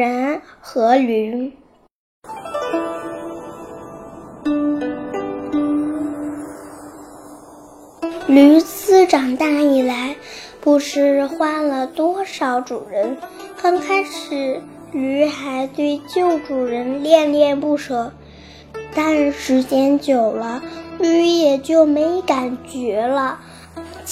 人和驴。驴子长大以来，不知换了多少主人。刚开始，驴还对旧主人恋恋不舍，但时间久了，驴也就没感觉了。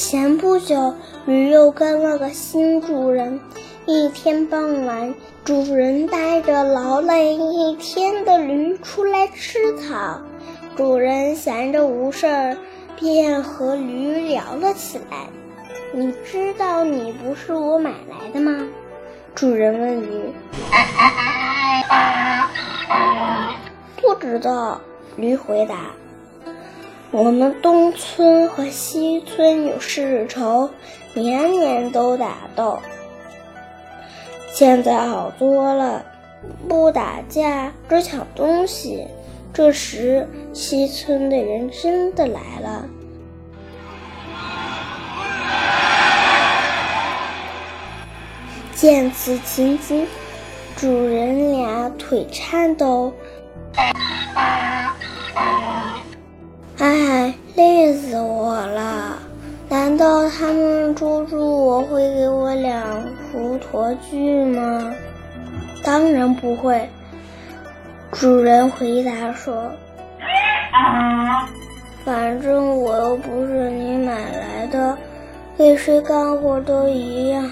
前不久，驴又跟了个新主人。一天傍晚，主人带着劳累一天的驴出来吃草，主人闲着无事儿。便和驴聊了起来。你知道你不是我买来的吗？主人问驴。不知道，驴回答。我们东村和西村有世仇，年年都打斗。现在好多了，不打架，只抢东西。这时，西村的人真的来了。见此情景，主人俩腿颤抖。道他们捉住我会给我两幅驼具吗？当然不会。主人回答说：“反正我又不是你买来的，给谁干活都一样，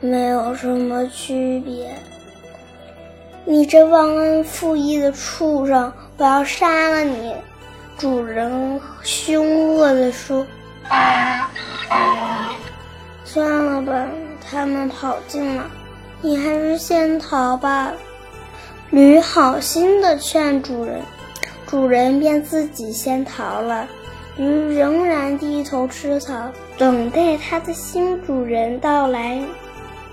没有什么区别。你这忘恩负义的畜生，我要杀了你！”主人凶恶地说：“算了吧，他们跑尽了，你还是先逃吧。”驴好心的劝主人，主人便自己先逃了。驴仍然低头吃草，等待它的新主人到来。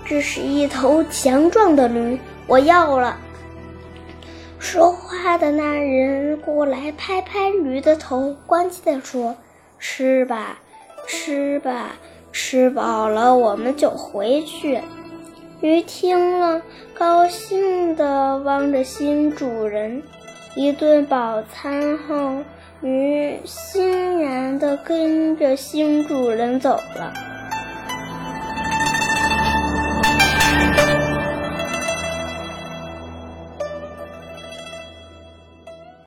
这是一头强壮的驴，我要了。说话的那人过来拍拍驴的头，关切地说：“吃吧，吃吧，吃饱了我们就回去。”鱼听了，高兴地望着新主人。一顿饱餐后，鱼欣然地跟着新主人走了。